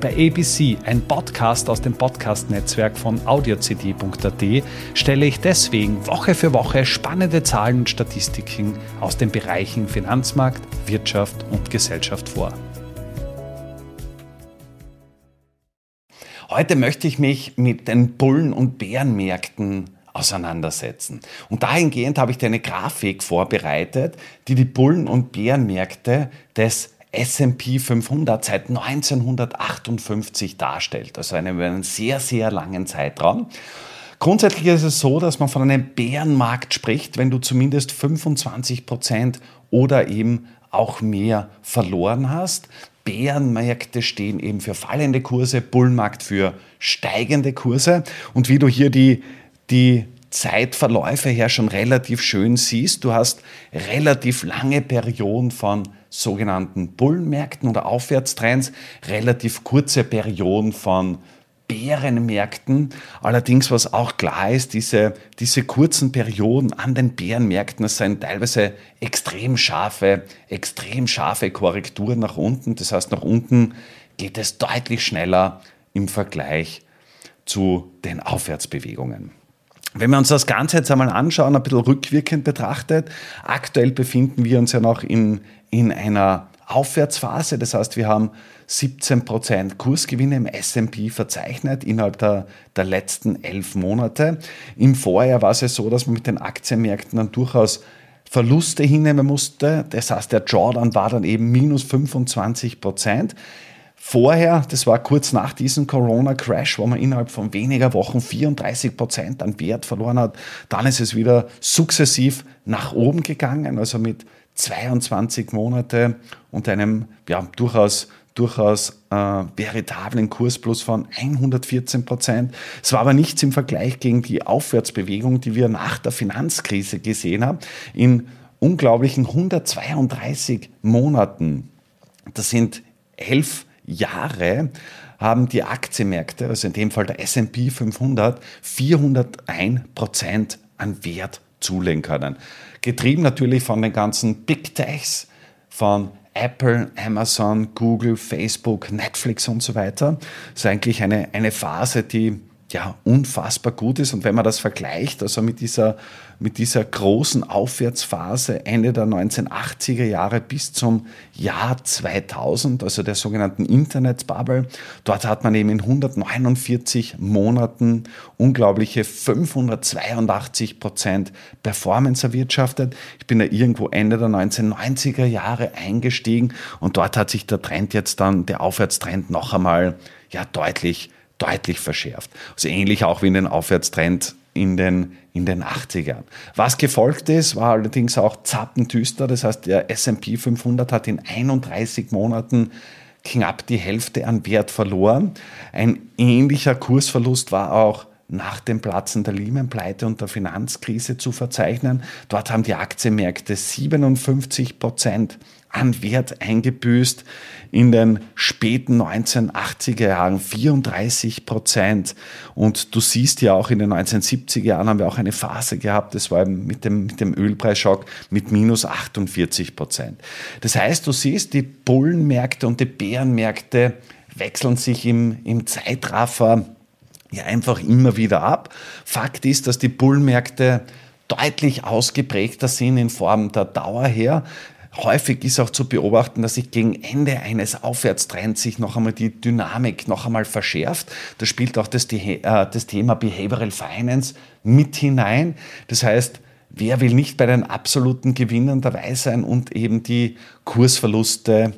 Bei ABC, ein Podcast aus dem Podcast-Netzwerk von audiocd.at, stelle ich deswegen Woche für Woche spannende Zahlen und Statistiken aus den Bereichen Finanzmarkt, Wirtschaft und Gesellschaft vor. Heute möchte ich mich mit den Bullen- und Bärenmärkten auseinandersetzen. Und dahingehend habe ich dir eine Grafik vorbereitet, die die Bullen- und Bärenmärkte des S&P 500 seit 1958 darstellt, also einen, einen sehr, sehr langen Zeitraum. Grundsätzlich ist es so, dass man von einem Bärenmarkt spricht, wenn du zumindest 25 Prozent oder eben auch mehr verloren hast. Bärenmärkte stehen eben für fallende Kurse, Bullmarkt für steigende Kurse. Und wie du hier die, die Zeitverläufe her schon relativ schön siehst, du hast relativ lange Perioden von sogenannten Bullenmärkten oder Aufwärtstrends, relativ kurze Perioden von Bärenmärkten. Allerdings, was auch klar ist, diese, diese kurzen Perioden an den Bärenmärkten, das sind teilweise extrem scharfe, extrem scharfe Korrekturen nach unten. Das heißt, nach unten geht es deutlich schneller im Vergleich zu den Aufwärtsbewegungen. Wenn wir uns das Ganze jetzt einmal anschauen, ein bisschen rückwirkend betrachtet, aktuell befinden wir uns ja noch in, in einer Aufwärtsphase. Das heißt, wir haben 17% Kursgewinne im S&P verzeichnet innerhalb der, der letzten elf Monate. Im Vorjahr war es ja so, dass man mit den Aktienmärkten dann durchaus Verluste hinnehmen musste. Das heißt, der Drawdown war dann eben minus 25 Vorher, das war kurz nach diesem Corona-Crash, wo man innerhalb von weniger Wochen 34 Prozent an Wert verloren hat, dann ist es wieder sukzessiv nach oben gegangen, also mit 22 Monate und einem ja, durchaus durchaus äh, veritablen Kursplus von 114 Prozent. Es war aber nichts im Vergleich gegen die Aufwärtsbewegung, die wir nach der Finanzkrise gesehen haben. In unglaublichen 132 Monaten, das sind elf Jahre, haben die Aktienmärkte, also in dem Fall der S&P 500, 401 Prozent an Wert zulegen können. Getrieben natürlich von den ganzen Big Techs, von Apple, Amazon, Google, Facebook, Netflix und so weiter. Das ist eigentlich eine, eine Phase, die ja unfassbar gut ist. Und wenn man das vergleicht, also mit dieser mit dieser großen Aufwärtsphase Ende der 1980er Jahre bis zum Jahr 2000, also der sogenannten Internetbubble. Dort hat man eben in 149 Monaten unglaubliche 582 Prozent Performance erwirtschaftet. Ich bin da irgendwo Ende der 1990er Jahre eingestiegen und dort hat sich der Trend jetzt dann, der Aufwärtstrend noch einmal ja deutlich deutlich verschärft. Also ähnlich auch wie in den Aufwärtstrend in den, in den 80ern. Was gefolgt ist, war allerdings auch zappendüster. Das heißt, der S&P 500 hat in 31 Monaten knapp die Hälfte an Wert verloren. Ein ähnlicher Kursverlust war auch nach dem Platzen der Lehman-Pleite und der Finanzkrise zu verzeichnen. Dort haben die Aktienmärkte 57 Prozent an Wert eingebüßt. In den späten 1980er Jahren 34 Prozent. Und du siehst ja auch in den 1970er Jahren haben wir auch eine Phase gehabt, das war mit dem, mit dem Ölpreisschock mit minus 48 Prozent. Das heißt, du siehst, die Bullenmärkte und die Bärenmärkte wechseln sich im, im Zeitraffer ja einfach immer wieder ab. Fakt ist, dass die Bullenmärkte deutlich ausgeprägter sind in Form der Dauer her. Häufig ist auch zu beobachten, dass sich gegen Ende eines Aufwärtstrends sich noch einmal die Dynamik noch einmal verschärft. Da spielt auch das, äh, das Thema Behavioral Finance mit hinein. Das heißt, wer will nicht bei den absoluten Gewinnern dabei sein und eben die Kursverluste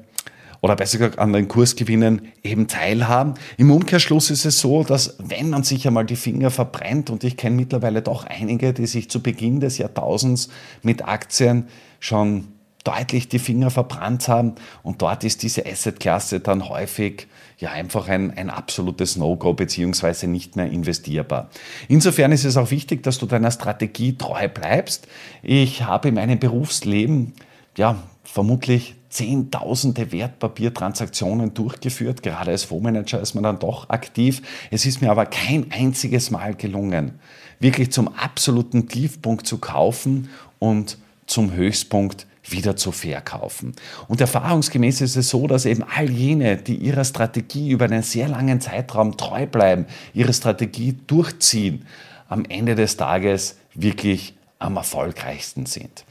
oder besser gesagt an den Kursgewinnen eben teilhaben. Im Umkehrschluss ist es so, dass wenn man sich einmal die Finger verbrennt, und ich kenne mittlerweile doch einige, die sich zu Beginn des Jahrtausends mit Aktien schon deutlich die Finger verbrannt haben. Und dort ist diese Assetklasse dann häufig ja einfach ein, ein absolutes No-Go beziehungsweise nicht mehr investierbar. Insofern ist es auch wichtig, dass du deiner Strategie treu bleibst. Ich habe in meinem Berufsleben ja vermutlich zehntausende Wertpapiertransaktionen durchgeführt. Gerade als Fondsmanager ist man dann doch aktiv. Es ist mir aber kein einziges Mal gelungen, wirklich zum absoluten Tiefpunkt zu kaufen und zum Höchstpunkt wieder zu verkaufen. Und erfahrungsgemäß ist es so, dass eben all jene, die ihrer Strategie über einen sehr langen Zeitraum treu bleiben, ihre Strategie durchziehen, am Ende des Tages wirklich am erfolgreichsten sind.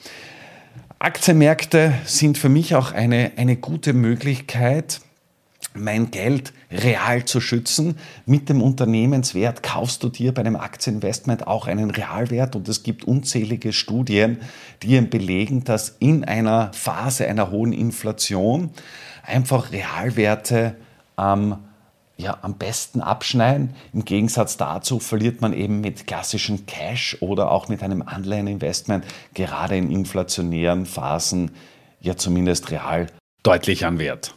Aktienmärkte sind für mich auch eine, eine gute Möglichkeit, mein Geld real zu schützen. Mit dem Unternehmenswert kaufst du dir bei einem Aktieninvestment auch einen Realwert und es gibt unzählige Studien, die belegen, dass in einer Phase einer hohen Inflation einfach Realwerte am ja, am besten abschneiden. Im Gegensatz dazu verliert man eben mit klassischen Cash oder auch mit einem Anleiheninvestment gerade in inflationären Phasen ja zumindest real deutlich an Wert.